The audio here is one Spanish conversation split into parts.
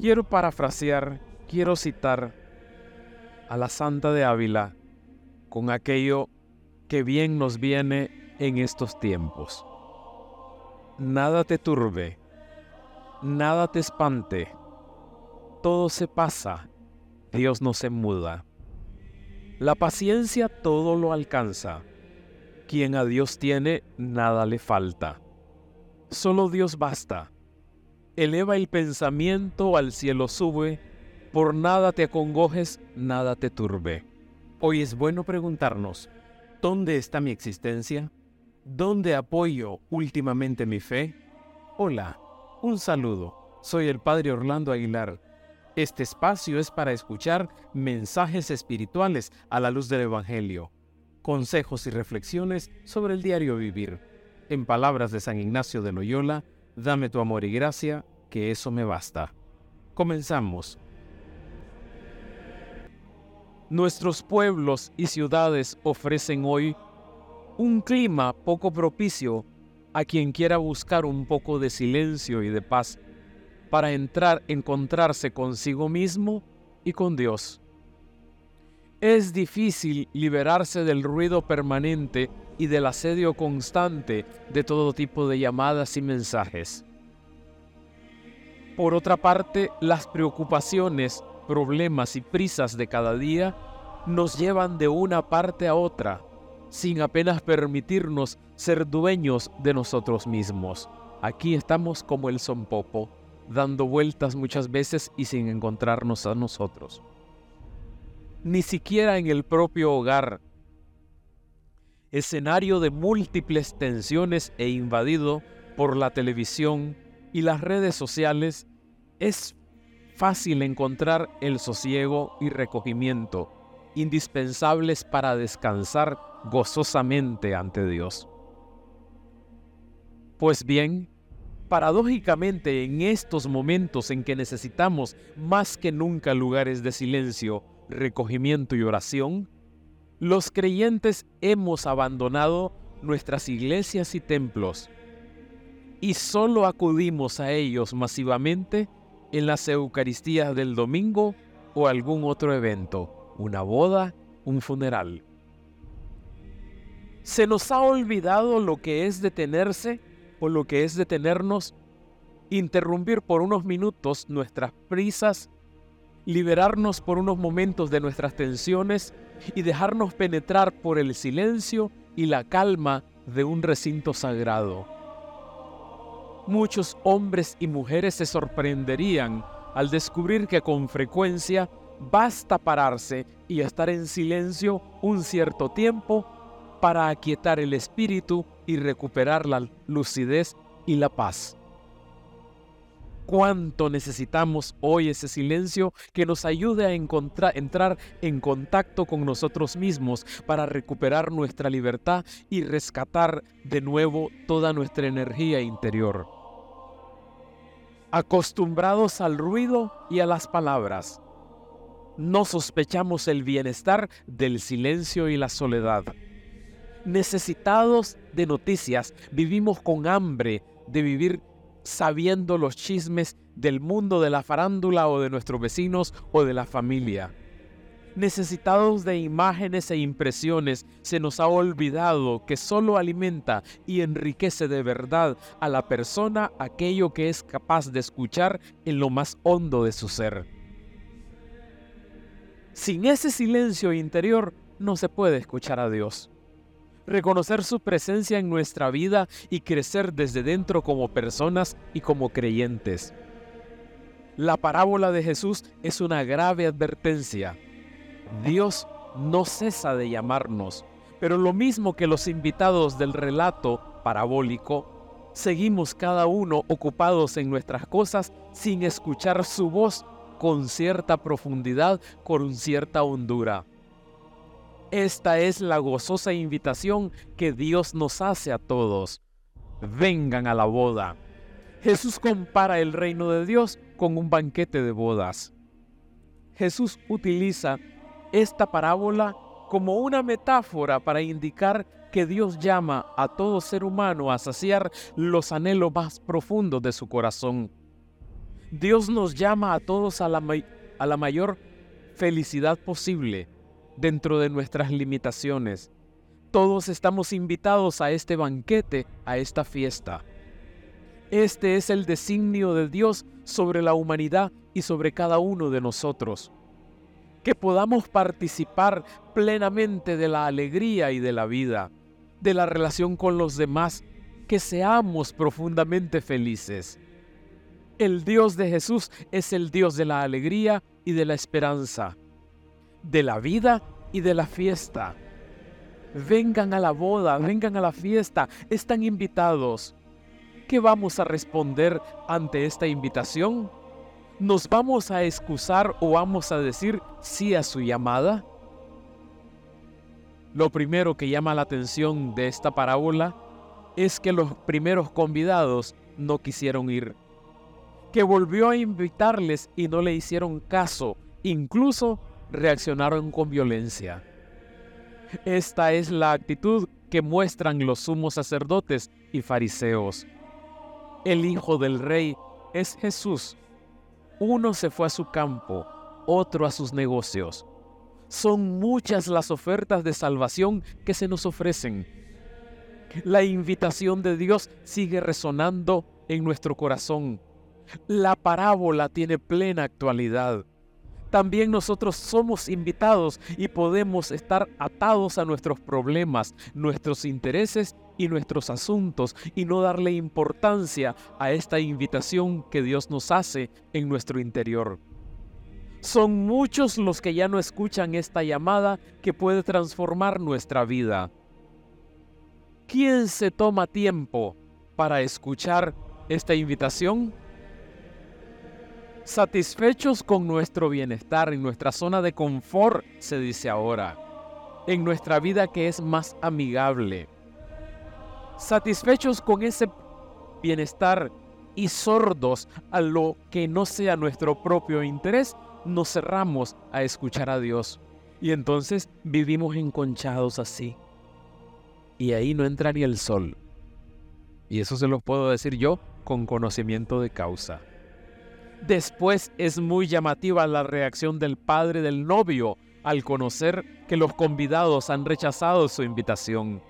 Quiero parafrasear, quiero citar a la Santa de Ávila con aquello que bien nos viene en estos tiempos. Nada te turbe, nada te espante, todo se pasa, Dios no se muda. La paciencia todo lo alcanza. Quien a Dios tiene, nada le falta. Solo Dios basta. Eleva el pensamiento al cielo sube, por nada te acongojes, nada te turbe. Hoy es bueno preguntarnos, ¿dónde está mi existencia? ¿Dónde apoyo últimamente mi fe? Hola, un saludo. Soy el Padre Orlando Aguilar este espacio es para escuchar mensajes espirituales a la luz del Evangelio, consejos y reflexiones sobre el diario vivir. En palabras de San Ignacio de Loyola, dame tu amor y gracia, que eso me basta. Comenzamos. Nuestros pueblos y ciudades ofrecen hoy un clima poco propicio a quien quiera buscar un poco de silencio y de paz para entrar, encontrarse consigo mismo y con Dios. Es difícil liberarse del ruido permanente y del asedio constante de todo tipo de llamadas y mensajes. Por otra parte, las preocupaciones, problemas y prisas de cada día nos llevan de una parte a otra, sin apenas permitirnos ser dueños de nosotros mismos. Aquí estamos como el sonpopo dando vueltas muchas veces y sin encontrarnos a nosotros. Ni siquiera en el propio hogar, escenario de múltiples tensiones e invadido por la televisión y las redes sociales, es fácil encontrar el sosiego y recogimiento indispensables para descansar gozosamente ante Dios. Pues bien, Paradójicamente, en estos momentos en que necesitamos más que nunca lugares de silencio, recogimiento y oración, los creyentes hemos abandonado nuestras iglesias y templos y solo acudimos a ellos masivamente en las Eucaristías del domingo o algún otro evento, una boda, un funeral. Se nos ha olvidado lo que es detenerse o lo que es detenernos, interrumpir por unos minutos nuestras prisas, liberarnos por unos momentos de nuestras tensiones y dejarnos penetrar por el silencio y la calma de un recinto sagrado. Muchos hombres y mujeres se sorprenderían al descubrir que con frecuencia basta pararse y estar en silencio un cierto tiempo para aquietar el espíritu y recuperar la lucidez y la paz. Cuánto necesitamos hoy ese silencio que nos ayude a entrar en contacto con nosotros mismos para recuperar nuestra libertad y rescatar de nuevo toda nuestra energía interior. Acostumbrados al ruido y a las palabras, no sospechamos el bienestar del silencio y la soledad necesitados de noticias, vivimos con hambre de vivir sabiendo los chismes del mundo de la farándula o de nuestros vecinos o de la familia. Necesitados de imágenes e impresiones, se nos ha olvidado que solo alimenta y enriquece de verdad a la persona aquello que es capaz de escuchar en lo más hondo de su ser. Sin ese silencio interior no se puede escuchar a Dios reconocer su presencia en nuestra vida y crecer desde dentro como personas y como creyentes. La parábola de Jesús es una grave advertencia. Dios no cesa de llamarnos, pero lo mismo que los invitados del relato parabólico, seguimos cada uno ocupados en nuestras cosas sin escuchar su voz con cierta profundidad, con cierta hondura. Esta es la gozosa invitación que Dios nos hace a todos. Vengan a la boda. Jesús compara el reino de Dios con un banquete de bodas. Jesús utiliza esta parábola como una metáfora para indicar que Dios llama a todo ser humano a saciar los anhelos más profundos de su corazón. Dios nos llama a todos a la, a la mayor felicidad posible dentro de nuestras limitaciones. Todos estamos invitados a este banquete, a esta fiesta. Este es el designio de Dios sobre la humanidad y sobre cada uno de nosotros. Que podamos participar plenamente de la alegría y de la vida, de la relación con los demás, que seamos profundamente felices. El Dios de Jesús es el Dios de la alegría y de la esperanza, de la vida y de la fiesta. Vengan a la boda, vengan a la fiesta, están invitados. ¿Qué vamos a responder ante esta invitación? ¿Nos vamos a excusar o vamos a decir sí a su llamada? Lo primero que llama la atención de esta parábola es que los primeros convidados no quisieron ir, que volvió a invitarles y no le hicieron caso, incluso reaccionaron con violencia. Esta es la actitud que muestran los sumos sacerdotes y fariseos. El Hijo del Rey es Jesús. Uno se fue a su campo, otro a sus negocios. Son muchas las ofertas de salvación que se nos ofrecen. La invitación de Dios sigue resonando en nuestro corazón. La parábola tiene plena actualidad. También nosotros somos invitados y podemos estar atados a nuestros problemas, nuestros intereses y nuestros asuntos y no darle importancia a esta invitación que Dios nos hace en nuestro interior. Son muchos los que ya no escuchan esta llamada que puede transformar nuestra vida. ¿Quién se toma tiempo para escuchar esta invitación? Satisfechos con nuestro bienestar en nuestra zona de confort, se dice ahora, en nuestra vida que es más amigable satisfechos con ese bienestar y sordos a lo que no sea nuestro propio interés, nos cerramos a escuchar a Dios. Y entonces vivimos enconchados así. Y ahí no entra ni el sol. Y eso se lo puedo decir yo con conocimiento de causa. Después es muy llamativa la reacción del padre del novio al conocer que los convidados han rechazado su invitación.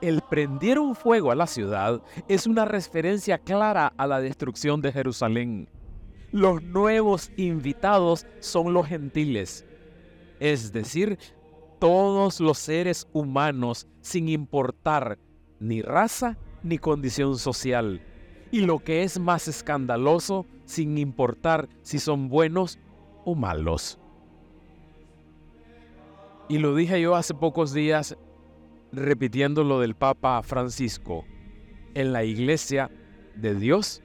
El prender un fuego a la ciudad es una referencia clara a la destrucción de Jerusalén. Los nuevos invitados son los gentiles, es decir, todos los seres humanos sin importar ni raza ni condición social. Y lo que es más escandaloso, sin importar si son buenos o malos. Y lo dije yo hace pocos días repitiendo lo del Papa Francisco, en la iglesia de Dios,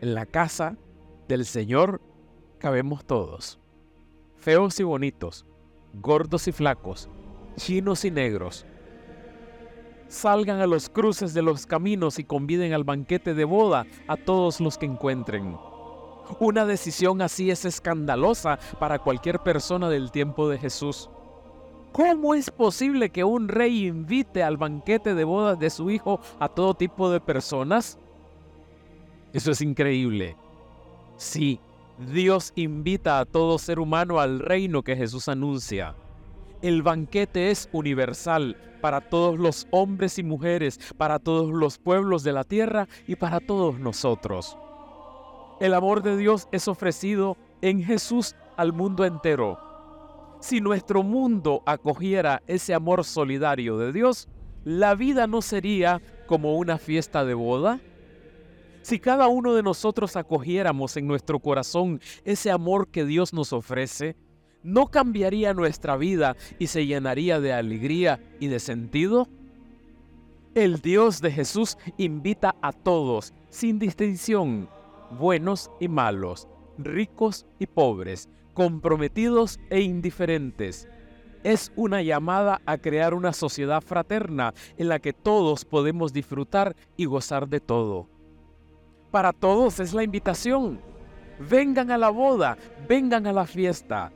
en la casa del Señor, cabemos todos, feos y bonitos, gordos y flacos, chinos y negros. Salgan a los cruces de los caminos y conviden al banquete de boda a todos los que encuentren. Una decisión así es escandalosa para cualquier persona del tiempo de Jesús. ¿Cómo es posible que un rey invite al banquete de bodas de su hijo a todo tipo de personas? Eso es increíble. Sí, Dios invita a todo ser humano al reino que Jesús anuncia. El banquete es universal para todos los hombres y mujeres, para todos los pueblos de la tierra y para todos nosotros. El amor de Dios es ofrecido en Jesús al mundo entero si nuestro mundo acogiera ese amor solidario de Dios, la vida no sería como una fiesta de boda. Si cada uno de nosotros acogiéramos en nuestro corazón ese amor que Dios nos ofrece, ¿no cambiaría nuestra vida y se llenaría de alegría y de sentido? El Dios de Jesús invita a todos, sin distinción, buenos y malos, ricos y pobres, comprometidos e indiferentes. Es una llamada a crear una sociedad fraterna en la que todos podemos disfrutar y gozar de todo. Para todos es la invitación. Vengan a la boda, vengan a la fiesta.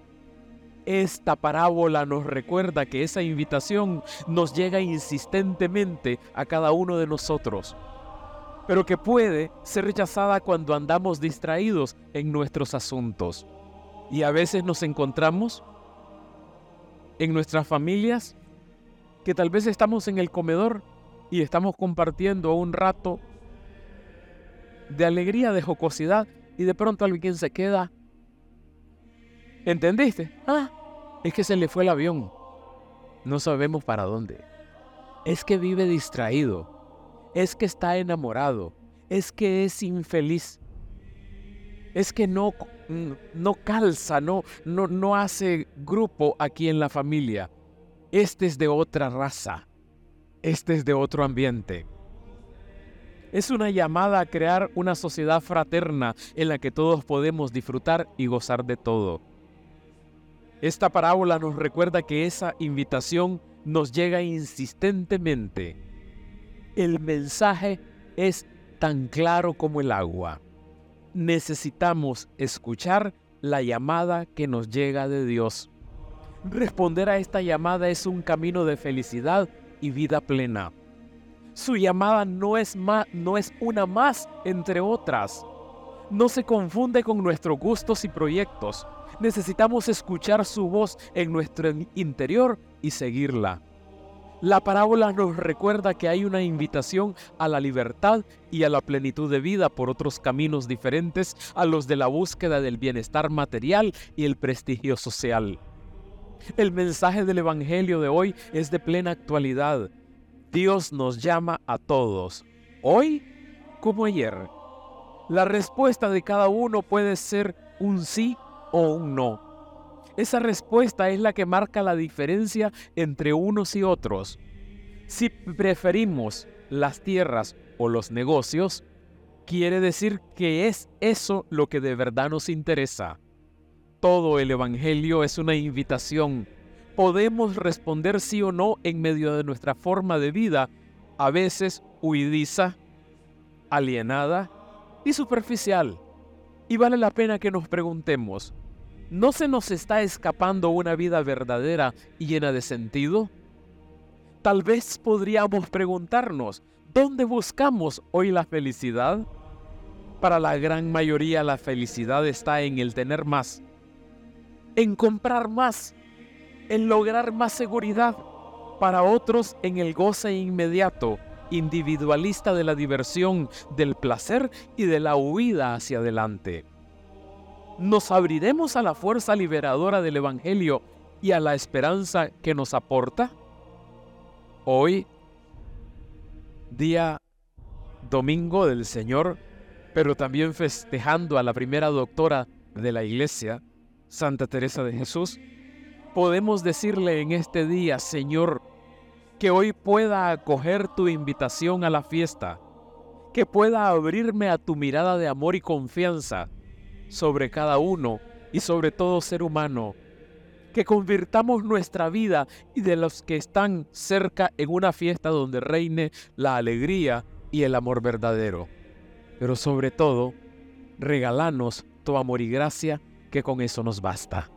Esta parábola nos recuerda que esa invitación nos llega insistentemente a cada uno de nosotros. pero que puede ser rechazada cuando andamos distraídos en nuestros asuntos. Y a veces nos encontramos en nuestras familias que tal vez estamos en el comedor y estamos compartiendo un rato de alegría, de jocosidad, y de pronto alguien se queda. ¿Entendiste? Ah, es que se le fue el avión. No sabemos para dónde. Es que vive distraído. Es que está enamorado. Es que es infeliz. Es que no, no calza, no, no, no hace grupo aquí en la familia. Este es de otra raza. Este es de otro ambiente. Es una llamada a crear una sociedad fraterna en la que todos podemos disfrutar y gozar de todo. Esta parábola nos recuerda que esa invitación nos llega insistentemente. El mensaje es tan claro como el agua. Necesitamos escuchar la llamada que nos llega de Dios. Responder a esta llamada es un camino de felicidad y vida plena. Su llamada no es, no es una más entre otras. No se confunde con nuestros gustos y proyectos. Necesitamos escuchar su voz en nuestro interior y seguirla. La parábola nos recuerda que hay una invitación a la libertad y a la plenitud de vida por otros caminos diferentes a los de la búsqueda del bienestar material y el prestigio social. El mensaje del Evangelio de hoy es de plena actualidad. Dios nos llama a todos, hoy como ayer. La respuesta de cada uno puede ser un sí o un no. Esa respuesta es la que marca la diferencia entre unos y otros. Si preferimos las tierras o los negocios, quiere decir que es eso lo que de verdad nos interesa. Todo el Evangelio es una invitación. Podemos responder sí o no en medio de nuestra forma de vida, a veces huidiza, alienada y superficial. Y vale la pena que nos preguntemos, ¿No se nos está escapando una vida verdadera y llena de sentido? Tal vez podríamos preguntarnos, ¿dónde buscamos hoy la felicidad? Para la gran mayoría la felicidad está en el tener más, en comprar más, en lograr más seguridad. Para otros en el goce inmediato, individualista de la diversión, del placer y de la huida hacia adelante nos abriremos a la fuerza liberadora del Evangelio y a la esperanza que nos aporta? Hoy, día domingo del Señor, pero también festejando a la primera doctora de la Iglesia, Santa Teresa de Jesús, podemos decirle en este día, Señor, que hoy pueda acoger tu invitación a la fiesta, que pueda abrirme a tu mirada de amor y confianza, sobre cada uno y sobre todo ser humano. Que convirtamos nuestra vida y de los que están cerca en una fiesta donde reine la alegría y el amor verdadero. Pero sobre todo, regalanos tu amor y gracia, que con eso nos basta.